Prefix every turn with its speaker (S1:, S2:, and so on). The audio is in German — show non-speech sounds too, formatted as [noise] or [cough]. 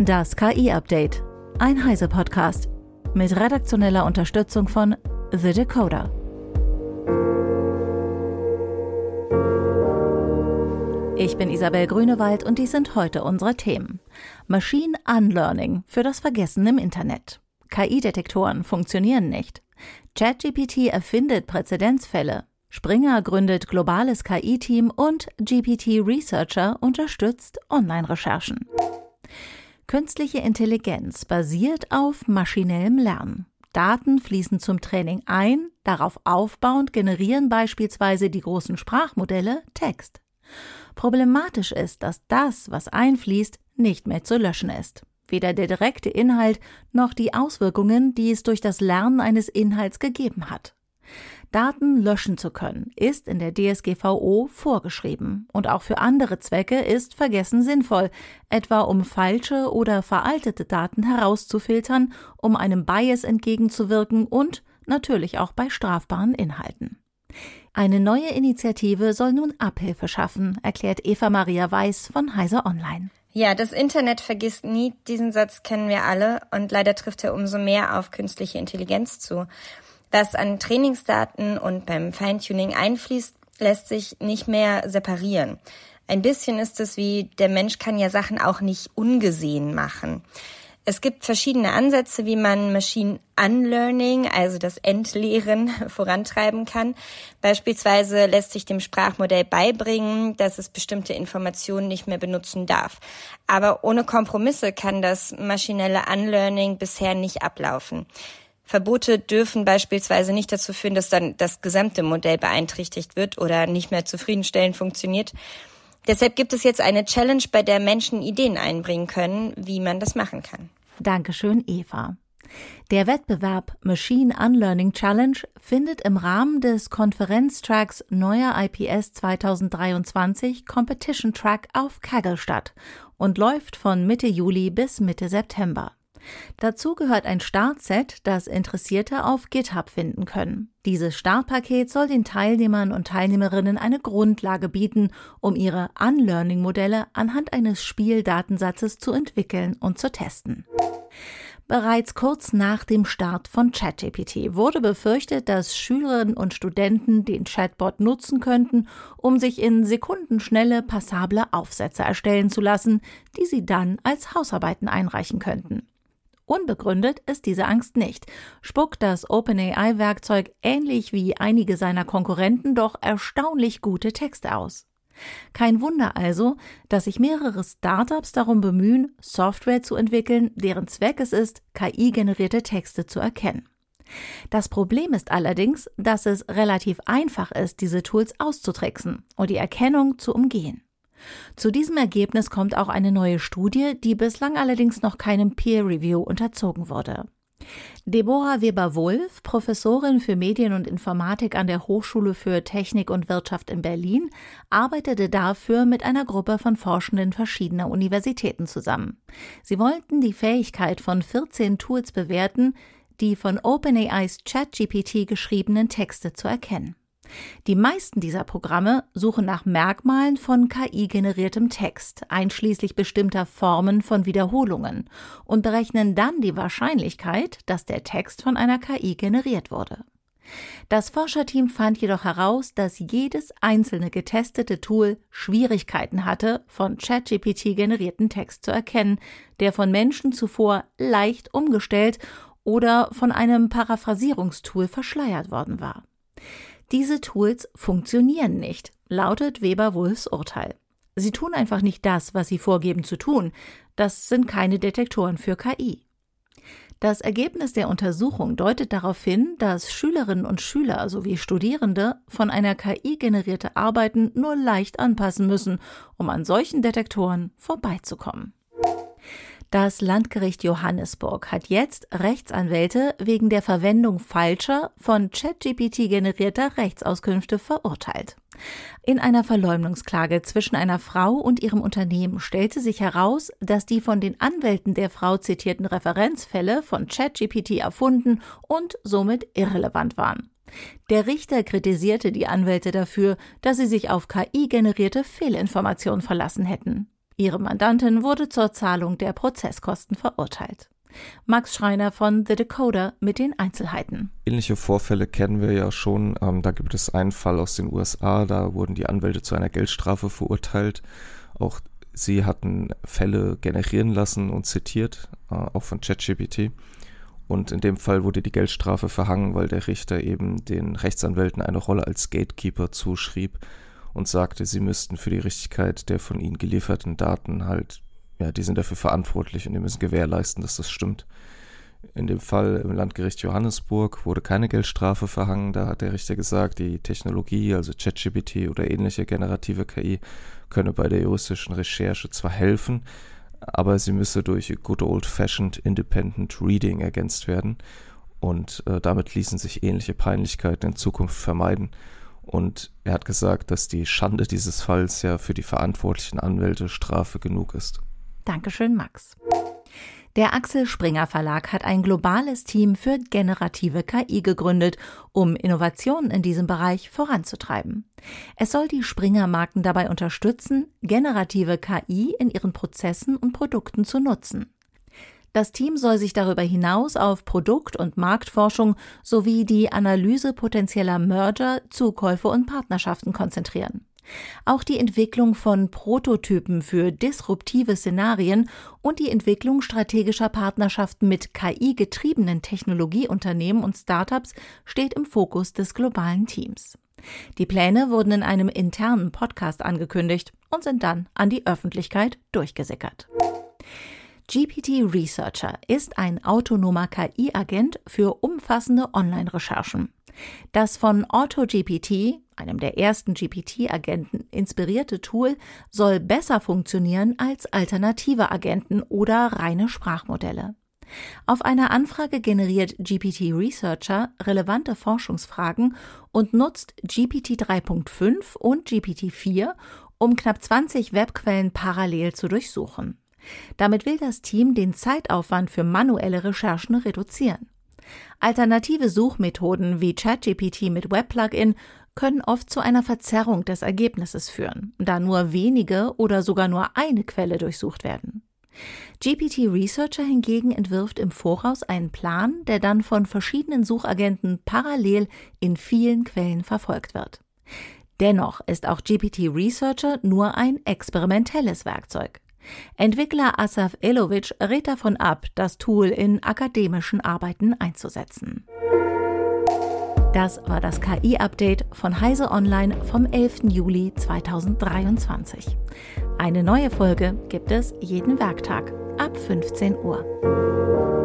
S1: Das KI-Update. Ein Heise-Podcast. Mit redaktioneller Unterstützung von The Decoder. Ich bin Isabel Grünewald und dies sind heute unsere Themen. Machine Unlearning für das Vergessen im Internet. KI-Detektoren funktionieren nicht. ChatGPT erfindet Präzedenzfälle. Springer gründet globales KI-Team und GPT Researcher unterstützt Online-Recherchen. Künstliche Intelligenz basiert auf maschinellem Lernen. Daten fließen zum Training ein, darauf aufbauend generieren beispielsweise die großen Sprachmodelle Text. Problematisch ist, dass das, was einfließt, nicht mehr zu löschen ist. Weder der direkte Inhalt noch die Auswirkungen, die es durch das Lernen eines Inhalts gegeben hat. Daten löschen zu können, ist in der DSGVO vorgeschrieben und auch für andere Zwecke ist Vergessen sinnvoll, etwa um falsche oder veraltete Daten herauszufiltern, um einem Bias entgegenzuwirken und natürlich auch bei strafbaren Inhalten. Eine neue Initiative soll nun Abhilfe schaffen, erklärt Eva Maria Weiß von Heiser Online.
S2: Ja, das Internet vergisst nie. Diesen Satz kennen wir alle und leider trifft er umso mehr auf künstliche Intelligenz zu. Was an Trainingsdaten und beim Feintuning einfließt, lässt sich nicht mehr separieren. Ein bisschen ist es wie, der Mensch kann ja Sachen auch nicht ungesehen machen. Es gibt verschiedene Ansätze, wie man Machine Unlearning, also das Entleeren, [laughs] vorantreiben kann. Beispielsweise lässt sich dem Sprachmodell beibringen, dass es bestimmte Informationen nicht mehr benutzen darf. Aber ohne Kompromisse kann das maschinelle Unlearning bisher nicht ablaufen. Verbote dürfen beispielsweise nicht dazu führen, dass dann das gesamte Modell beeinträchtigt wird oder nicht mehr zufriedenstellend funktioniert. Deshalb gibt es jetzt eine Challenge, bei der Menschen Ideen einbringen können, wie man das machen kann.
S1: Dankeschön, Eva. Der Wettbewerb Machine Unlearning Challenge findet im Rahmen des Konferenztracks Neuer IPS 2023 Competition Track auf Kaggle statt und läuft von Mitte Juli bis Mitte September. Dazu gehört ein Startset, das Interessierte auf GitHub finden können. Dieses Startpaket soll den Teilnehmern und Teilnehmerinnen eine Grundlage bieten, um ihre Unlearning-Modelle anhand eines Spieldatensatzes zu entwickeln und zu testen. Bereits kurz nach dem Start von ChatGPT wurde befürchtet, dass Schülerinnen und Studenten den Chatbot nutzen könnten, um sich in sekundenschnelle passable Aufsätze erstellen zu lassen, die sie dann als Hausarbeiten einreichen könnten. Unbegründet ist diese Angst nicht, spuckt das OpenAI-Werkzeug ähnlich wie einige seiner Konkurrenten doch erstaunlich gute Texte aus. Kein Wunder also, dass sich mehrere Startups darum bemühen, Software zu entwickeln, deren Zweck es ist, KI-generierte Texte zu erkennen. Das Problem ist allerdings, dass es relativ einfach ist, diese Tools auszutricksen und die Erkennung zu umgehen. Zu diesem Ergebnis kommt auch eine neue Studie, die bislang allerdings noch keinem Peer Review unterzogen wurde. Deborah Weber-Wulff, Professorin für Medien und Informatik an der Hochschule für Technik und Wirtschaft in Berlin, arbeitete dafür mit einer Gruppe von Forschenden verschiedener Universitäten zusammen. Sie wollten die Fähigkeit von 14 Tools bewerten, die von OpenAIs ChatGPT geschriebenen Texte zu erkennen. Die meisten dieser Programme suchen nach Merkmalen von KI-generiertem Text, einschließlich bestimmter Formen von Wiederholungen, und berechnen dann die Wahrscheinlichkeit, dass der Text von einer KI generiert wurde. Das Forscherteam fand jedoch heraus, dass jedes einzelne getestete Tool Schwierigkeiten hatte, von ChatGPT generierten Text zu erkennen, der von Menschen zuvor leicht umgestellt oder von einem Paraphrasierungstool verschleiert worden war. Diese Tools funktionieren nicht, lautet Weber-Wulfs Urteil. Sie tun einfach nicht das, was sie vorgeben zu tun. Das sind keine Detektoren für KI. Das Ergebnis der Untersuchung deutet darauf hin, dass Schülerinnen und Schüler sowie Studierende von einer KI generierte Arbeiten nur leicht anpassen müssen, um an solchen Detektoren vorbeizukommen. Das Landgericht Johannesburg hat jetzt Rechtsanwälte wegen der Verwendung falscher, von ChatGPT generierter Rechtsauskünfte verurteilt. In einer Verleumdungsklage zwischen einer Frau und ihrem Unternehmen stellte sich heraus, dass die von den Anwälten der Frau zitierten Referenzfälle von ChatGPT erfunden und somit irrelevant waren. Der Richter kritisierte die Anwälte dafür, dass sie sich auf KI generierte Fehlinformationen verlassen hätten. Ihre Mandantin wurde zur Zahlung der Prozesskosten verurteilt. Max Schreiner von The Decoder mit den Einzelheiten.
S3: Ähnliche Vorfälle kennen wir ja schon. Ähm, da gibt es einen Fall aus den USA, da wurden die Anwälte zu einer Geldstrafe verurteilt. Auch sie hatten Fälle generieren lassen und zitiert, äh, auch von ChatGPT. Und in dem Fall wurde die Geldstrafe verhangen, weil der Richter eben den Rechtsanwälten eine Rolle als Gatekeeper zuschrieb und sagte, sie müssten für die Richtigkeit der von ihnen gelieferten Daten halt ja, die sind dafür verantwortlich und die müssen gewährleisten, dass das stimmt. In dem Fall im Landgericht Johannesburg wurde keine Geldstrafe verhangen. Da hat der Richter gesagt, die Technologie, also ChatGPT oder ähnliche generative KI, könne bei der juristischen Recherche zwar helfen, aber sie müsse durch good old-fashioned independent reading ergänzt werden. Und äh, damit ließen sich ähnliche Peinlichkeiten in Zukunft vermeiden. Und er hat gesagt, dass die Schande dieses Falls ja für die verantwortlichen Anwälte Strafe genug ist.
S1: Dankeschön, Max. Der Axel Springer Verlag hat ein globales Team für generative KI gegründet, um Innovationen in diesem Bereich voranzutreiben. Es soll die Springer-Marken dabei unterstützen, generative KI in ihren Prozessen und Produkten zu nutzen. Das Team soll sich darüber hinaus auf Produkt- und Marktforschung sowie die Analyse potenzieller Merger, Zukäufe und Partnerschaften konzentrieren. Auch die Entwicklung von Prototypen für disruptive Szenarien und die Entwicklung strategischer Partnerschaften mit KI-getriebenen Technologieunternehmen und Startups steht im Fokus des globalen Teams. Die Pläne wurden in einem internen Podcast angekündigt und sind dann an die Öffentlichkeit durchgesickert. GPT Researcher ist ein autonomer KI-Agent für umfassende Online-Recherchen. Das von AutoGPT, einem der ersten GPT-Agenten, inspirierte Tool soll besser funktionieren als alternative Agenten oder reine Sprachmodelle. Auf einer Anfrage generiert GPT Researcher relevante Forschungsfragen und nutzt GPT 3.5 und GPT 4, um knapp 20 Webquellen parallel zu durchsuchen. Damit will das Team den Zeitaufwand für manuelle Recherchen reduzieren. Alternative Suchmethoden wie ChatGPT mit Webplugin können oft zu einer Verzerrung des Ergebnisses führen, da nur wenige oder sogar nur eine Quelle durchsucht werden. GPT Researcher hingegen entwirft im Voraus einen Plan, der dann von verschiedenen Suchagenten parallel in vielen Quellen verfolgt wird. Dennoch ist auch GPT Researcher nur ein experimentelles Werkzeug. Entwickler Asaf Elovic rät davon ab, das Tool in akademischen Arbeiten einzusetzen. Das war das KI-Update von Heise Online vom 11. Juli 2023. Eine neue Folge gibt es jeden Werktag ab 15 Uhr.